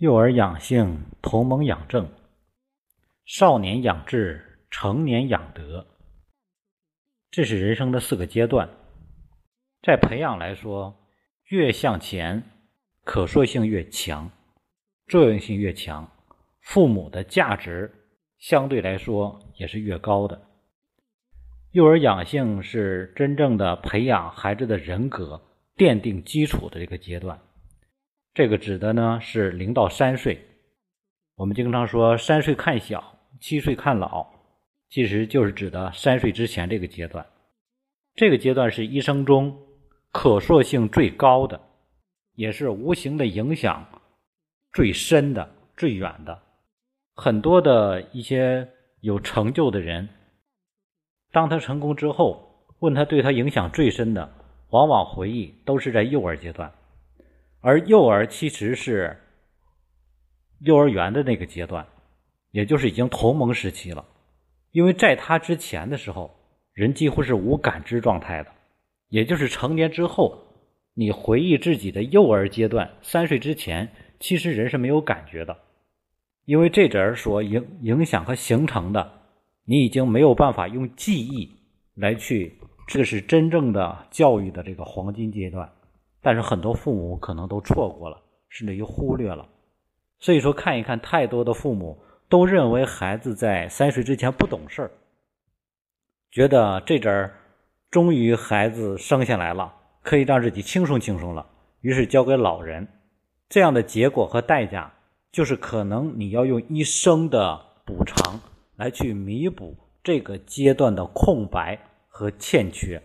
幼儿养性，同盟养正；少年养志，成年养德。这是人生的四个阶段。在培养来说，越向前，可塑性越强，作用性越强，父母的价值相对来说也是越高的。幼儿养性是真正的培养孩子的人格、奠定基础的一个阶段。这个指的呢是零到三岁，我们经常说三岁看小，七岁看老，其实就是指的三岁之前这个阶段。这个阶段是一生中可塑性最高的，也是无形的影响最深的、最远的。很多的一些有成就的人，当他成功之后，问他对他影响最深的，往往回忆都是在幼儿阶段。而幼儿其实是幼儿园的那个阶段，也就是已经同盟时期了。因为在他之前的时候，人几乎是无感知状态的，也就是成年之后，你回忆自己的幼儿阶段，三岁之前，其实人是没有感觉的，因为这阵儿所影影响和形成的，你已经没有办法用记忆来去，这是真正的教育的这个黄金阶段。但是很多父母可能都错过了，甚至于忽略了。所以说，看一看，太多的父母都认为孩子在三岁之前不懂事儿，觉得这阵儿终于孩子生下来了，可以让自己轻松轻松了，于是交给老人。这样的结果和代价，就是可能你要用一生的补偿来去弥补这个阶段的空白和欠缺。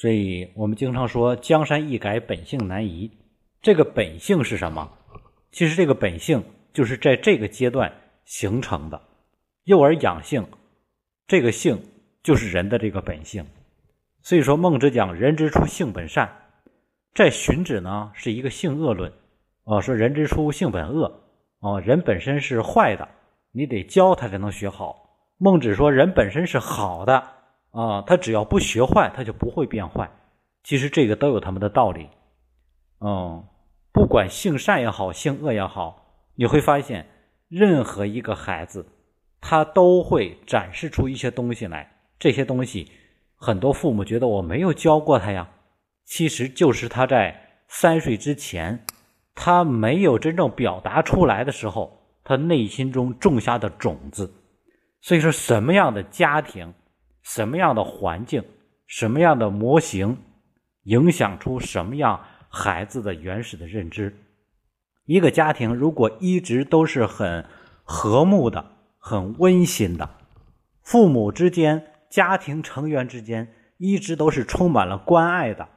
所以我们经常说“江山易改，本性难移”。这个本性是什么？其实这个本性就是在这个阶段形成的。幼儿养性，这个性就是人的这个本性。所以说，孟子讲“人之初，性本善”。在荀子呢是一个性恶论，啊，说人之初，性本恶，啊，人本身是坏的，你得教他才能学好。孟子说人本身是好的。啊，他只要不学坏，他就不会变坏。其实这个都有他们的道理。嗯，不管性善也好，性恶也好，你会发现，任何一个孩子，他都会展示出一些东西来。这些东西，很多父母觉得我没有教过他呀，其实就是他在三岁之前，他没有真正表达出来的时候，他内心中种下的种子。所以说，什么样的家庭？什么样的环境，什么样的模型，影响出什么样孩子的原始的认知？一个家庭如果一直都是很和睦的、很温馨的，父母之间、家庭成员之间一直都是充满了关爱的，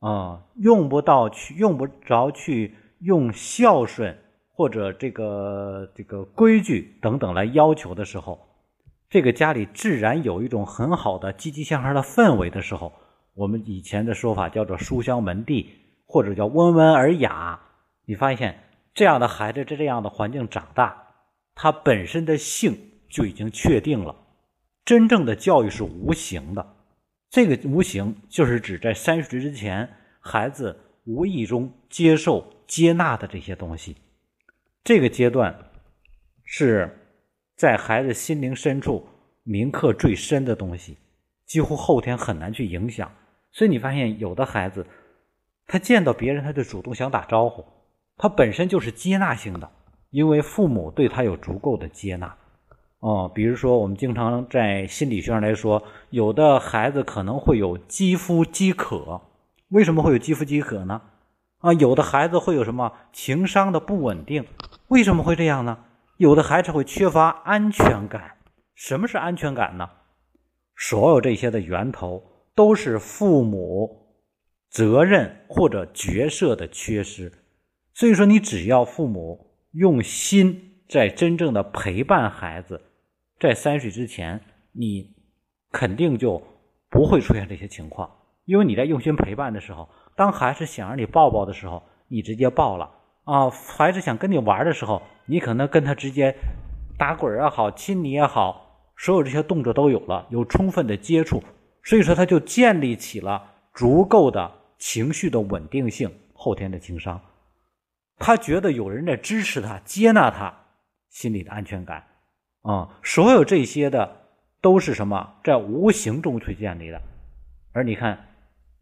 啊，用不到去用不着去用孝顺或者这个这个规矩等等来要求的时候。这个家里自然有一种很好的积极向上的氛围的时候，我们以前的说法叫做书香门第，或者叫温文尔雅。你发现这样的孩子在这样的环境长大，他本身的性就已经确定了。真正的教育是无形的，这个无形就是指在三十岁之前，孩子无意中接受、接纳的这些东西。这个阶段是。在孩子心灵深处铭刻最深的东西，几乎后天很难去影响。所以你发现有的孩子，他见到别人他就主动想打招呼，他本身就是接纳性的，因为父母对他有足够的接纳。哦，比如说我们经常在心理学上来说，有的孩子可能会有肌肤饥渴，为什么会有肌肤饥渴呢？啊，有的孩子会有什么情商的不稳定，为什么会这样呢？有的孩子会缺乏安全感。什么是安全感呢？所有这些的源头都是父母责任或者角色的缺失。所以说，你只要父母用心在真正的陪伴孩子，在三岁之前，你肯定就不会出现这些情况。因为你在用心陪伴的时候，当孩子想让你抱抱的时候，你直接抱了。啊，孩子想跟你玩的时候，你可能跟他直接打滚也好，亲你也好，所有这些动作都有了，有充分的接触，所以说他就建立起了足够的情绪的稳定性，后天的情商。他觉得有人在支持他、接纳他，心里的安全感啊，所有这些的都是什么，在无形中去建立的。而你看，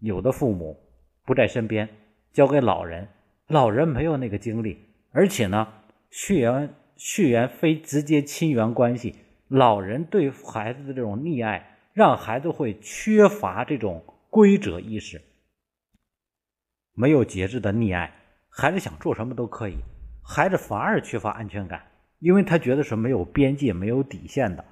有的父母不在身边，交给老人，老人没有那个精力，而且呢，血缘血缘非直接亲缘关系，老人对孩子的这种溺爱，让孩子会缺乏这种规则意识，没有节制的溺爱。孩子想做什么都可以，孩子反而缺乏安全感，因为他觉得是没有边界、没有底线的，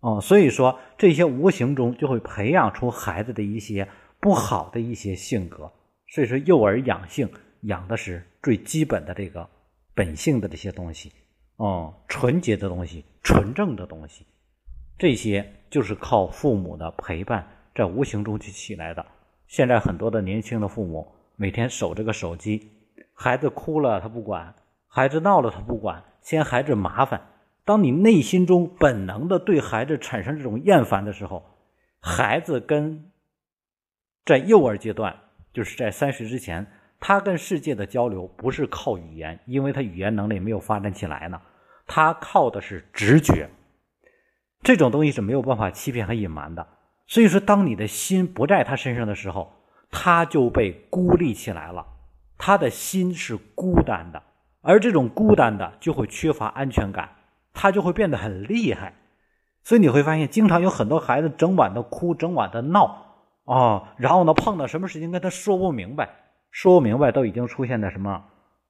哦，所以说这些无形中就会培养出孩子的一些不好的一些性格。所以说，幼儿养性养的是最基本的这个本性的这些东西，哦，纯洁的东西、纯正的东西，这些就是靠父母的陪伴在无形中去起来的。现在很多的年轻的父母每天守着个手机。孩子哭了，他不管；孩子闹了，他不管，嫌孩子麻烦。当你内心中本能的对孩子产生这种厌烦的时候，孩子跟在幼儿阶段，就是在三岁之前，他跟世界的交流不是靠语言，因为他语言能力没有发展起来呢，他靠的是直觉。这种东西是没有办法欺骗和隐瞒的。所以说，当你的心不在他身上的时候，他就被孤立起来了。他的心是孤单的，而这种孤单的就会缺乏安全感，他就会变得很厉害。所以你会发现，经常有很多孩子整晚的哭，整晚的闹啊，然后呢，碰到什么事情跟他说不明白，说不明白都已经出现在什么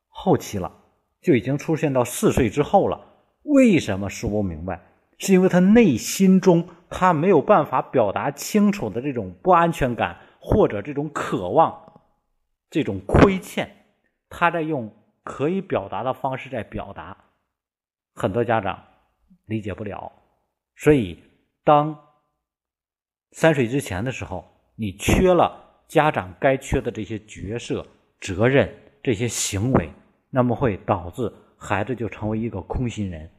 后期了，就已经出现到四岁之后了。为什么说不明白？是因为他内心中他没有办法表达清楚的这种不安全感，或者这种渴望。这种亏欠，他在用可以表达的方式在表达，很多家长理解不了。所以，当三岁之前的时候，你缺了家长该缺的这些角色、责任、这些行为，那么会导致孩子就成为一个空心人，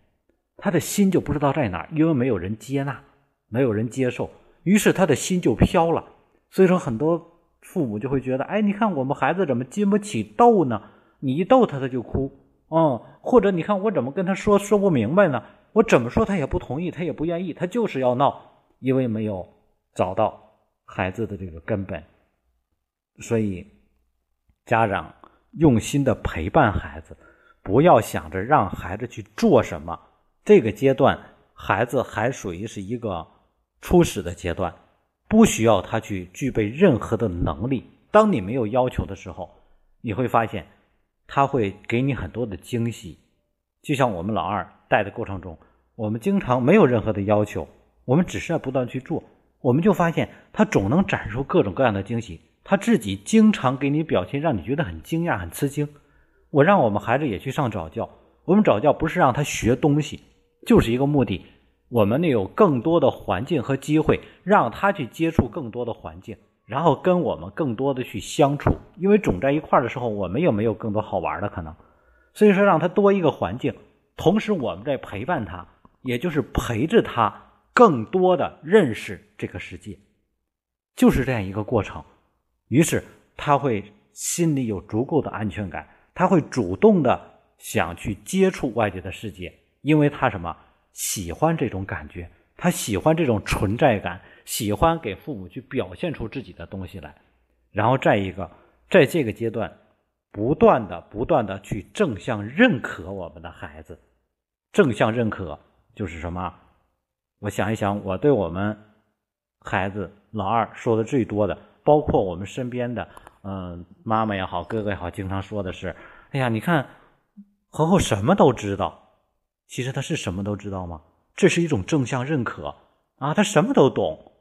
他的心就不知道在哪儿，因为没有人接纳，没有人接受，于是他的心就飘了。所以说，很多。父母就会觉得，哎，你看我们孩子怎么经不起逗呢？你一逗他，他就哭，嗯，或者你看我怎么跟他说说不明白呢？我怎么说他也不同意，他也不愿意，他就是要闹，因为没有找到孩子的这个根本。所以，家长用心的陪伴孩子，不要想着让孩子去做什么。这个阶段，孩子还属于是一个初始的阶段。不需要他去具备任何的能力。当你没有要求的时候，你会发现他会给你很多的惊喜。就像我们老二带的过程中，我们经常没有任何的要求，我们只是要不断去做，我们就发现他总能展示出各种各样的惊喜。他自己经常给你表现，让你觉得很惊讶、很吃惊。我让我们孩子也去上早教，我们早教不是让他学东西，就是一个目的。我们呢有更多的环境和机会，让他去接触更多的环境，然后跟我们更多的去相处。因为总在一块儿的时候，我们又没有更多好玩的可能，所以说让他多一个环境，同时我们在陪伴他，也就是陪着他更多的认识这个世界，就是这样一个过程。于是他会心里有足够的安全感，他会主动的想去接触外界的世界，因为他什么？喜欢这种感觉，他喜欢这种存在感，喜欢给父母去表现出自己的东西来，然后再一个，在这个阶段，不断的、不断的去正向认可我们的孩子，正向认可就是什么？我想一想，我对我们孩子老二说的最多的，包括我们身边的，嗯，妈妈也好，哥哥也好，经常说的是，哎呀，你看，恒恒什么都知道。其实他是什么都知道吗？这是一种正向认可啊，他什么都懂。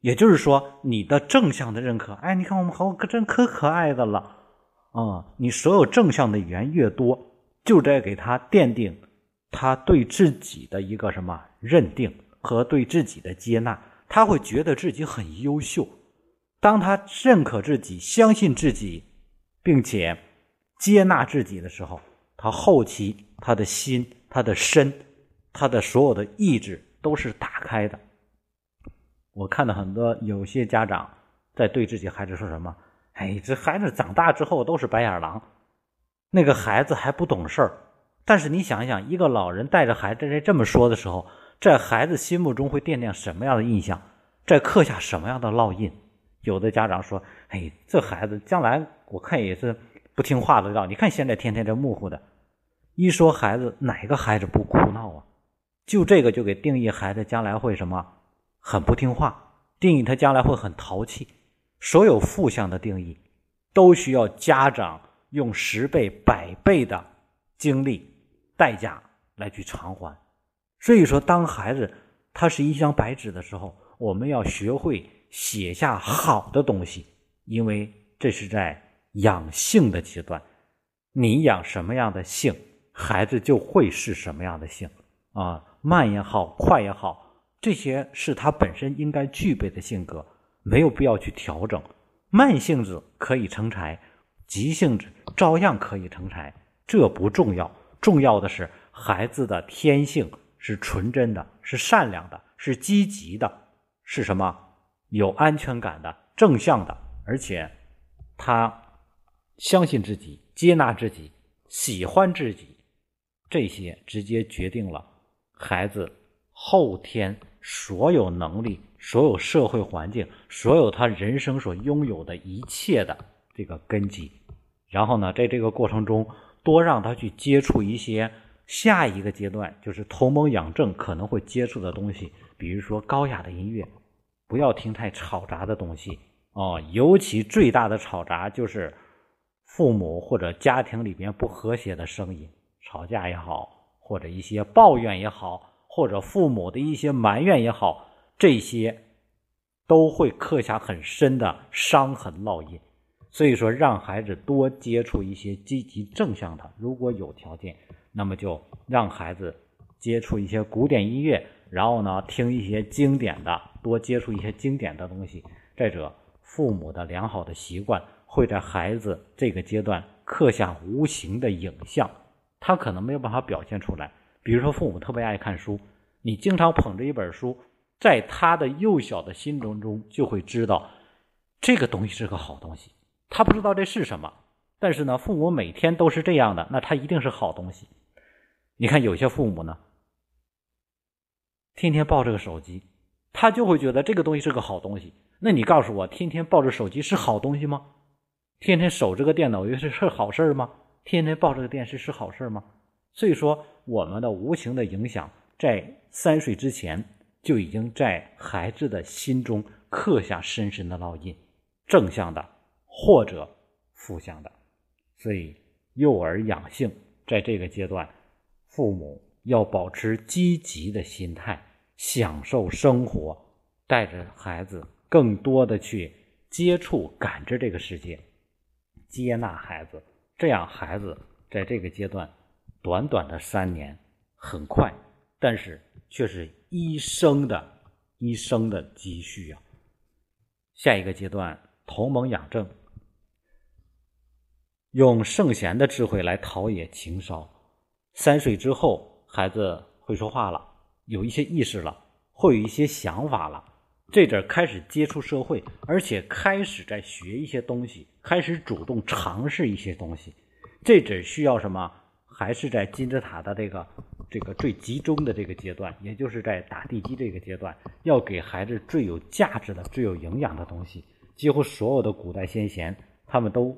也就是说，你的正向的认可，哎，你看我们好可真可可爱的了啊！你所有正向的语言越多，就在给他奠定他对自己的一个什么认定和对自己的接纳，他会觉得自己很优秀。当他认可自己、相信自己，并且接纳自己的时候，他后期他的心。他的身，他的所有的意志都是打开的。我看到很多有些家长在对自己孩子说什么：“哎，这孩子长大之后都是白眼狼，那个孩子还不懂事儿。但是你想一想，一个老人带着孩子在这么说的时候，在孩子心目中会奠定什么样的印象？在刻下什么样的烙印？有的家长说：“哎，这孩子将来我看也是不听话的道。你看现在天天这木糊的。”一说孩子，哪个孩子不哭闹啊？就这个就给定义孩子将来会什么？很不听话，定义他将来会很淘气。所有负向的定义，都需要家长用十倍、百倍的精力。代价来去偿还，所以说，当孩子他是一张白纸的时候，我们要学会写下好的东西，因为这是在养性的阶段。你养什么样的性，孩子就会是什么样的性啊，慢也好，快也好，这些是他本身应该具备的性格，没有必要去调整。慢性子可以成才，急性子照样可以成才，这不重要。重要的是，孩子的天性是纯真的，是善良的，是积极的，是什么？有安全感的，正向的，而且他相信自己，接纳自己，喜欢自己，这些直接决定了孩子后天所有能力、所有社会环境、所有他人生所拥有的一切的这个根基。然后呢，在这个过程中。多让他去接触一些下一个阶段，就是同盟养正可能会接触的东西，比如说高雅的音乐，不要听太吵杂的东西哦。尤其最大的吵杂就是父母或者家庭里边不和谐的声音，吵架也好，或者一些抱怨也好，或者父母的一些埋怨也好，这些都会刻下很深的伤痕烙印。所以说，让孩子多接触一些积极正向的。如果有条件，那么就让孩子接触一些古典音乐，然后呢，听一些经典的，多接触一些经典的东西。再者，父母的良好的习惯会在孩子这个阶段刻下无形的影像，他可能没有办法表现出来。比如说，父母特别爱看书，你经常捧着一本书，在他的幼小的心中中就会知道这个东西是个好东西。他不知道这是什么，但是呢，父母每天都是这样的，那他一定是好东西。你看有些父母呢，天天抱着个手机，他就会觉得这个东西是个好东西。那你告诉我，天天抱着手机是好东西吗？天天守着个电脑，又是是好事吗？天天抱着个电视是好事吗？所以说，我们的无形的影响，在三岁之前就已经在孩子的心中刻下深深的烙印，正向的。或者负向的，所以幼儿养性在这个阶段，父母要保持积极的心态，享受生活，带着孩子更多的去接触、感知这个世界，接纳孩子，这样孩子在这个阶段，短短的三年很快，但是却是一生的一生的积蓄啊。下一个阶段，同盟养正。用圣贤的智慧来陶冶情操。三岁之后，孩子会说话了，有一些意识了，会有一些想法了。这阵开始接触社会，而且开始在学一些东西，开始主动尝试一些东西。这阵需要什么？还是在金字塔的这个这个最集中的这个阶段，也就是在打地基这个阶段，要给孩子最有价值的、最有营养的东西。几乎所有的古代先贤，他们都。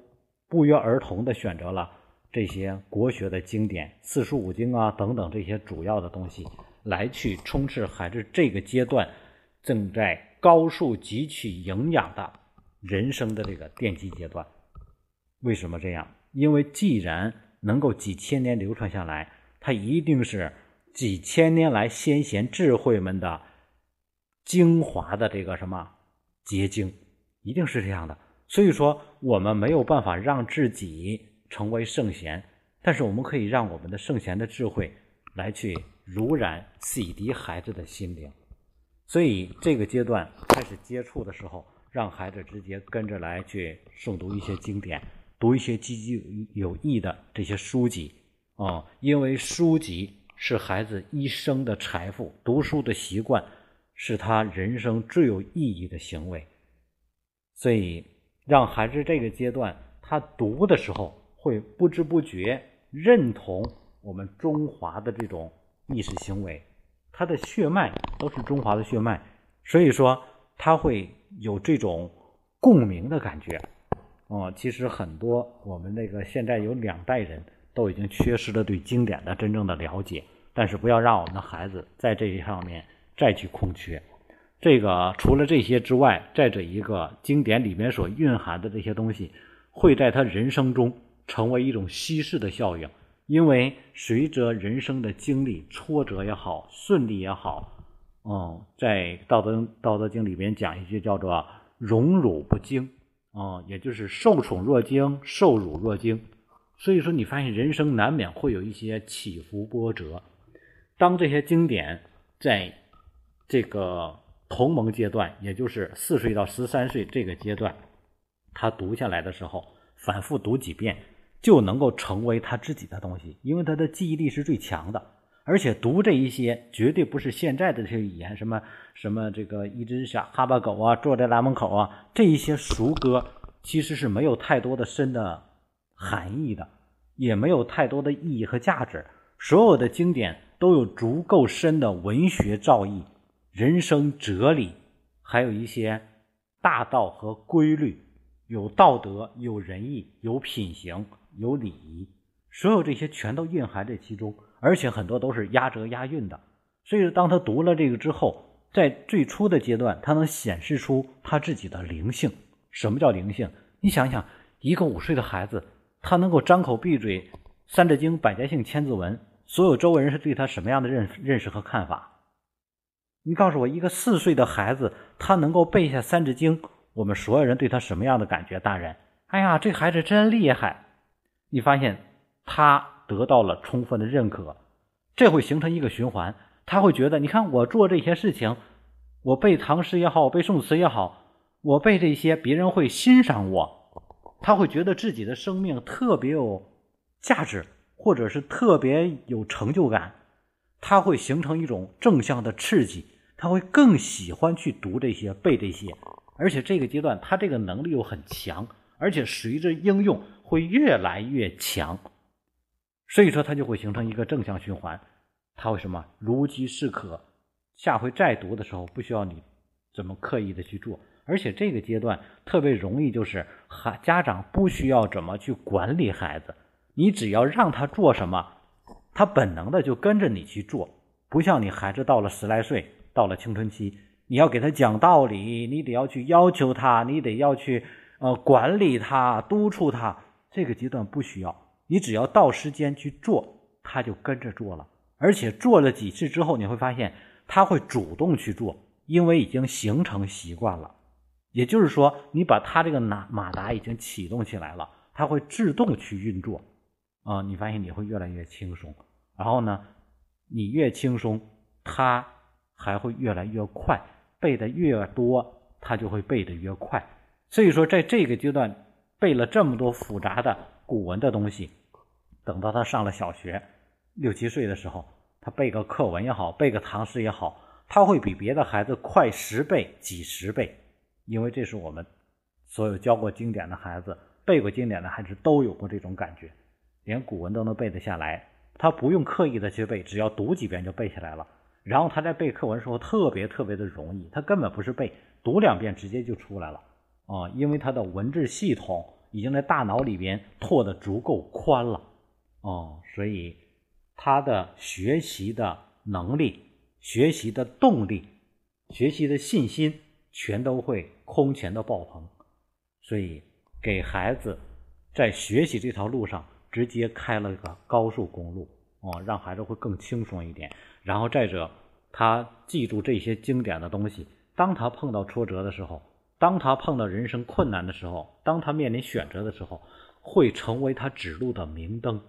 不约而同地选择了这些国学的经典、四书五经啊等等这些主要的东西，来去充斥孩子这个阶段正在高速汲取营养的人生的这个奠基阶段。为什么这样？因为既然能够几千年流传下来，它一定是几千年来先贤智慧们的精华的这个什么结晶，一定是这样的。所以说，我们没有办法让自己成为圣贤，但是我们可以让我们的圣贤的智慧来去濡染、洗涤孩子的心灵。所以，这个阶段开始接触的时候，让孩子直接跟着来去诵读一些经典，读一些积极有益的这些书籍啊，因为书籍是孩子一生的财富，读书的习惯是他人生最有意义的行为，所以。让孩子这个阶段他读的时候会不知不觉认同我们中华的这种意识行为，他的血脉都是中华的血脉，所以说他会有这种共鸣的感觉。哦，其实很多我们那个现在有两代人都已经缺失了对经典的真正的了解，但是不要让我们的孩子在这一上面再去空缺。这个除了这些之外，在这一个经典里面所蕴含的这些东西，会在他人生中成为一种稀释的效应，因为随着人生的经历，挫折也好，顺利也好，嗯，在《道德道德经》里边讲一句叫做“荣辱不惊”。哦，也就是受宠若惊，受辱若惊，所以说你发现人生难免会有一些起伏波折。当这些经典在这个同盟阶段，也就是四岁到十三岁这个阶段，他读下来的时候，反复读几遍，就能够成为他自己的东西，因为他的记忆力是最强的。而且读这一些绝对不是现在的这些语言，什么什么这个一只小哈巴狗啊，坐在大门口啊，这一些俗歌其实是没有太多的深的含义的，也没有太多的意义和价值。所有的经典都有足够深的文学造诣、人生哲理，还有一些大道和规律，有道德、有仁义、有品行、有礼仪，所有这些全都蕴含在其中。而且很多都是押辙押韵的，所以当他读了这个之后，在最初的阶段，他能显示出他自己的灵性。什么叫灵性？你想想，一个五岁的孩子，他能够张口闭嘴《三字经》《百家姓》《千字文》，所有周围人是对他什么样的认认识和看法？你告诉我，一个四岁的孩子，他能够背下《三字经》，我们所有人对他什么样的感觉？大人，哎呀，这孩子真厉害！你发现他。得到了充分的认可，这会形成一个循环。他会觉得，你看我做这些事情，我背唐诗也好，背宋词也好，我背这些，别人会欣赏我，他会觉得自己的生命特别有价值，或者是特别有成就感。他会形成一种正向的刺激，他会更喜欢去读这些、背这些，而且这个阶段他这个能力又很强，而且随着应用会越来越强。所以说，它就会形成一个正向循环。它会什么如饥似渴？下回再读的时候，不需要你怎么刻意的去做，而且这个阶段特别容易，就是孩家长不需要怎么去管理孩子，你只要让他做什么，他本能的就跟着你去做。不像你孩子到了十来岁，到了青春期，你要给他讲道理，你得要去要求他，你得要去呃管理他、督促他。这个阶段不需要。你只要到时间去做，他就跟着做了，而且做了几次之后，你会发现他会主动去做，因为已经形成习惯了。也就是说，你把他这个马马达已经启动起来了，他会自动去运作。啊，你发现你会越来越轻松，然后呢，你越轻松，他还会越来越快，背的越多，他就会背的越快。所以说，在这个阶段背了这么多复杂的古文的东西。等到他上了小学，六七岁的时候，他背个课文也好，背个唐诗也好，他会比别的孩子快十倍、几十倍，因为这是我们所有教过经典的孩子、背过经典的孩子都有过这种感觉，连古文都能背得下来。他不用刻意的去背，只要读几遍就背下来了。然后他在背课文的时候特别特别的容易，他根本不是背，读两遍直接就出来了啊，因为他的文字系统已经在大脑里边拓得足够宽了。哦，所以他的学习的能力、学习的动力、学习的信心，全都会空前的爆棚。所以给孩子在学习这条路上直接开了个高速公路，哦，让孩子会更轻松一点。然后再者，他记住这些经典的东西，当他碰到挫折的时候，当他碰到人生困难的时候，当他面临选择的时候，会成为他指路的明灯。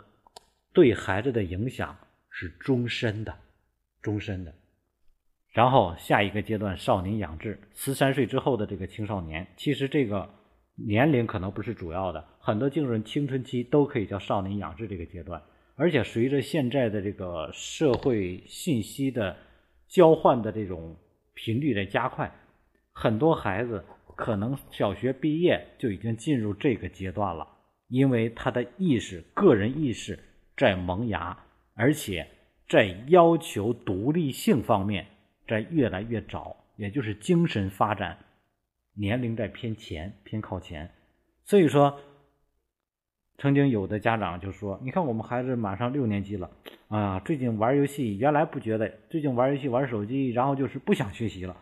对孩子的影响是终身的，终身的。然后下一个阶段，少年养志，十三岁之后的这个青少年，其实这个年龄可能不是主要的，很多进入青春期都可以叫少年养志这个阶段。而且随着现在的这个社会信息的交换的这种频率在加快，很多孩子可能小学毕业就已经进入这个阶段了，因为他的意识、个人意识在萌芽，而且在要求独立性方面在越来越早，也就是精神发展年龄在偏前、偏靠前。所以说，曾经有的家长就说：“你看我们孩子马上六年级了，啊，最近玩游戏，原来不觉得，最近玩游戏、玩手机，然后就是不想学习了。”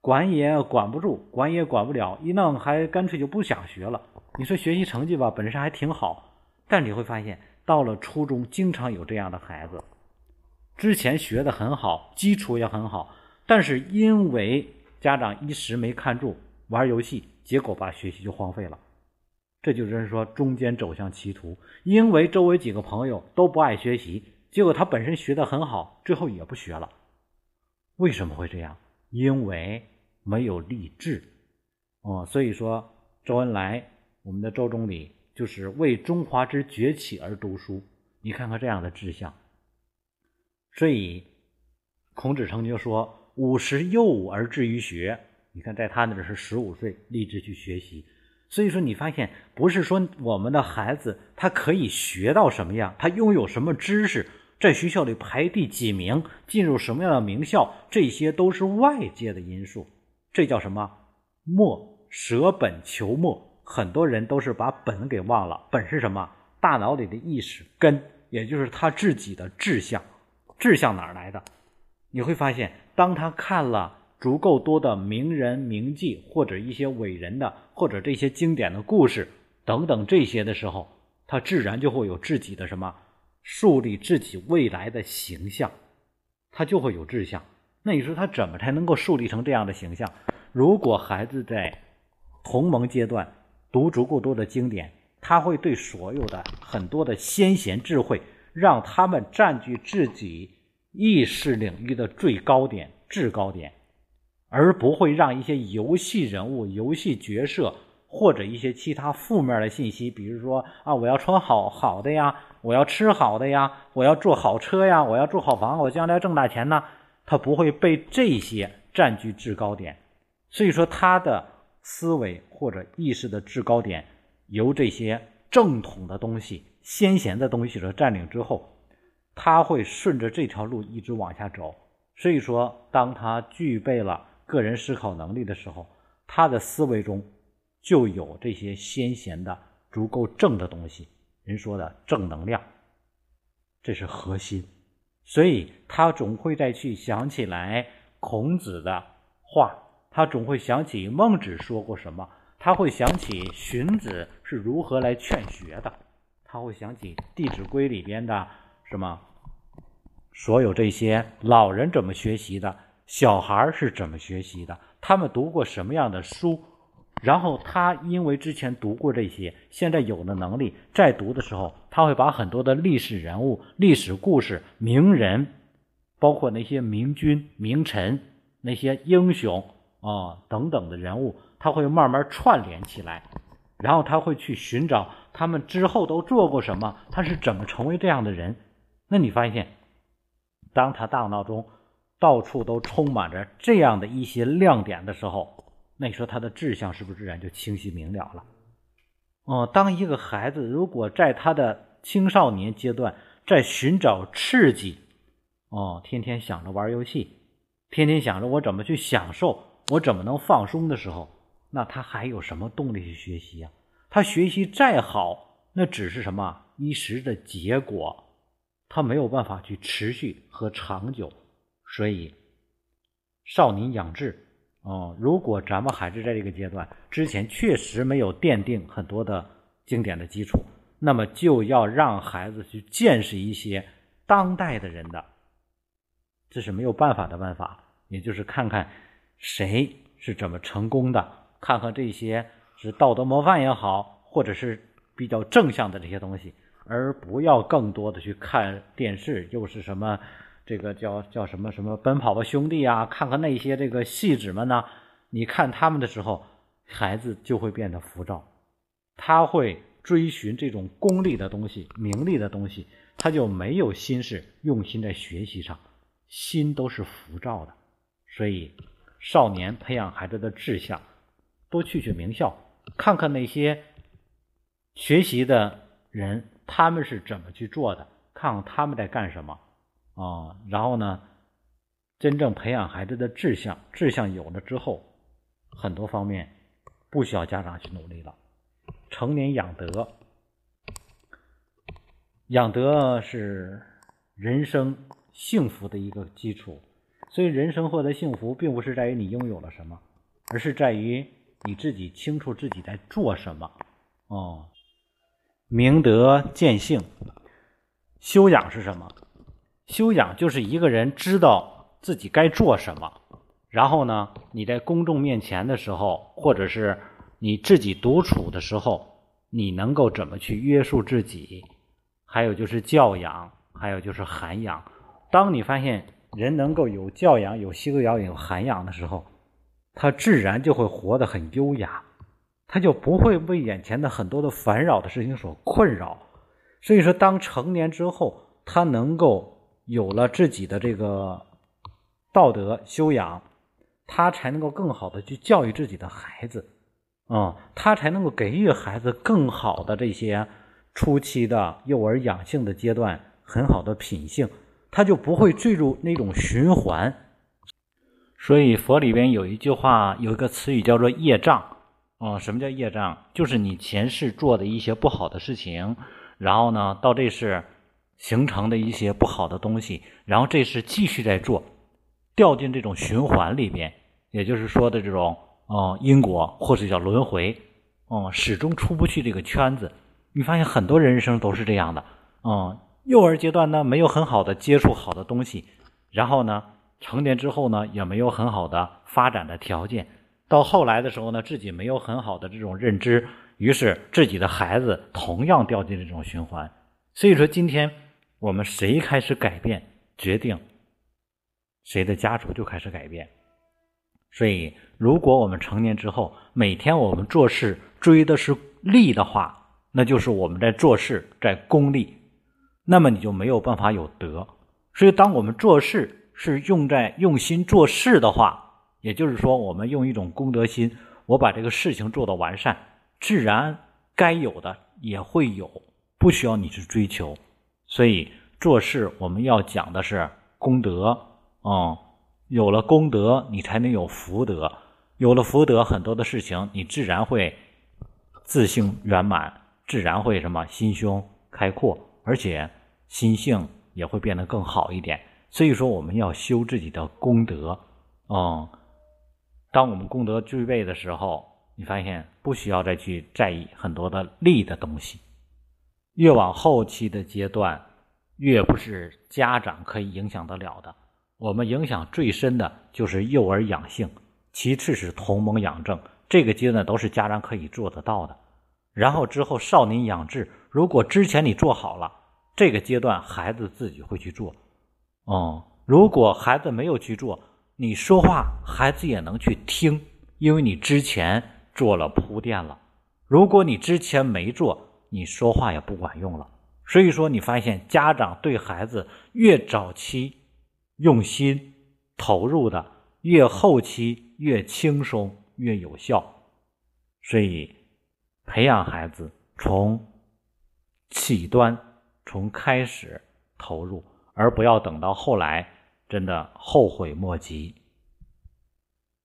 管也管不住，管也管不了，一弄还干脆就不想学了。你说学习成绩吧，本身还挺好，但你会发现，到了初中，经常有这样的孩子，之前学的很好，基础也很好，但是因为家长一时没看住，玩游戏，结果把学习就荒废了。这就是说，中间走向歧途，因为周围几个朋友都不爱学习，结果他本身学的很好，最后也不学了。为什么会这样？因为没有立志，哦，所以说周恩来，我们的周总理就是为中华之崛起而读书。你看看这样的志向。所以孔子曾经说：“五十幼吾而志于学。”你看，在他那是十五岁立志去学习。所以说，你发现不是说我们的孩子他可以学到什么样，他拥有什么知识。在学校里排第几名，进入什么样的名校，这些都是外界的因素。这叫什么？墨舍本求末。很多人都是把本给忘了。本是什么？大脑里的意识根，也就是他自己的志向。志向哪儿来的？你会发现，当他看了足够多的名人名迹，或者一些伟人的，或者这些经典的故事等等这些的时候，他自然就会有自己的什么？树立自己未来的形象，他就会有志向。那你说他怎么才能够树立成这样的形象？如果孩子在同盟阶段读足够多的经典，他会对所有的很多的先贤智慧，让他们占据自己意识领域的最高点、制高点，而不会让一些游戏人物、游戏角色。或者一些其他负面的信息，比如说啊，我要穿好好的呀，我要吃好的呀，我要坐好车呀，我要住好房，我将来挣大钱呢。他不会被这些占据制高点，所以说他的思维或者意识的制高点由这些正统的东西、先贤的东西所占领之后，他会顺着这条路一直往下走。所以说，当他具备了个人思考能力的时候，他的思维中。就有这些先贤的足够正的东西，人说的正能量，这是核心，所以他总会再去想起来孔子的话，他总会想起孟子说过什么，他会想起荀子是如何来劝学的，他会想起《弟子规》里边的什么，所有这些老人怎么学习的，小孩是怎么学习的，他们读过什么样的书。然后他因为之前读过这些，现在有了能力，再读的时候，他会把很多的历史人物、历史故事、名人，包括那些明君、名臣、那些英雄啊等等的人物，他会慢慢串联起来，然后他会去寻找他们之后都做过什么，他是怎么成为这样的人。那你发现，当他大脑中到处都充满着这样的一些亮点的时候。那你说他的志向是不是自然就清晰明了了？哦，当一个孩子如果在他的青少年阶段在寻找刺激，哦，天天想着玩游戏，天天想着我怎么去享受，我怎么能放松的时候，那他还有什么动力去学习啊？他学习再好，那只是什么一时的结果，他没有办法去持续和长久。所以，少年养志。哦，如果咱们孩子在这个阶段之前确实没有奠定很多的经典的基础，那么就要让孩子去见识一些当代的人的，这是没有办法的办法，也就是看看谁是怎么成功的，看看这些是道德模范也好，或者是比较正向的这些东西，而不要更多的去看电视，又是什么。这个叫叫什么什么奔跑吧兄弟啊！看看那些这个戏子们呢？你看他们的时候，孩子就会变得浮躁，他会追寻这种功利的东西、名利的东西，他就没有心思用心在学习上，心都是浮躁的。所以，少年培养孩子的志向，多去去名校，看看那些学习的人他们是怎么去做的，看看他们在干什么啊。然后呢，真正培养孩子的志向，志向有了之后，很多方面不需要家长去努力了。成年养德，养德是人生幸福的一个基础。所以，人生获得幸福，并不是在于你拥有了什么，而是在于你自己清楚自己在做什么。哦，明德见性，修养是什么？修养就是一个人知道自己该做什么，然后呢，你在公众面前的时候，或者是你自己独处的时候，你能够怎么去约束自己？还有就是教养，还有就是涵养。当你发现。人能够有教养、有修养、有涵养的时候，他自然就会活得很优雅，他就不会被眼前的很多的烦扰的事情所困扰。所以说，当成年之后，他能够有了自己的这个道德修养，他才能够更好的去教育自己的孩子，啊，他才能够给予孩子更好的这些初期的幼儿养性的阶段很好的品性。他就不会坠入那种循环，所以佛里边有一句话，有一个词语叫做业障。哦，什么叫业障？就是你前世做的一些不好的事情，然后呢，到这世形成的一些不好的东西，然后这是继续在做，掉进这种循环里边，也就是说的这种哦因果，或者叫轮回，哦，始终出不去这个圈子。你发现很多人生都是这样的，嗯。幼儿阶段呢，没有很好的接触好的东西，然后呢，成年之后呢，也没有很好的发展的条件。到后来的时候呢，自己没有很好的这种认知，于是自己的孩子同样掉进这种循环。所以说，今天我们谁开始改变，决定谁的家族就开始改变。所以，如果我们成年之后，每天我们做事追的是利的话，那就是我们在做事在功利。那么你就没有办法有德，所以当我们做事是用在用心做事的话，也就是说，我们用一种功德心，我把这个事情做到完善，自然该有的也会有，不需要你去追求。所以做事我们要讲的是功德，嗯，有了功德，你才能有福德，有了福德，很多的事情你自然会自性圆满，自然会什么心胸开阔，而且。心性也会变得更好一点，所以说我们要修自己的功德，嗯，当我们功德具备的时候，你发现不需要再去在意很多的利的东西。越往后期的阶段，越不是家长可以影响得了的。我们影响最深的就是幼儿养性，其次是同盟养正，这个阶段都是家长可以做得到的。然后之后少年养志，如果之前你做好了。这个阶段，孩子自己会去做。哦，如果孩子没有去做，你说话，孩子也能去听，因为你之前做了铺垫了。如果你之前没做，你说话也不管用了。所以说，你发现家长对孩子越早期用心投入的，越后期越轻松越有效。所以，培养孩子从起端。从开始投入，而不要等到后来真的后悔莫及。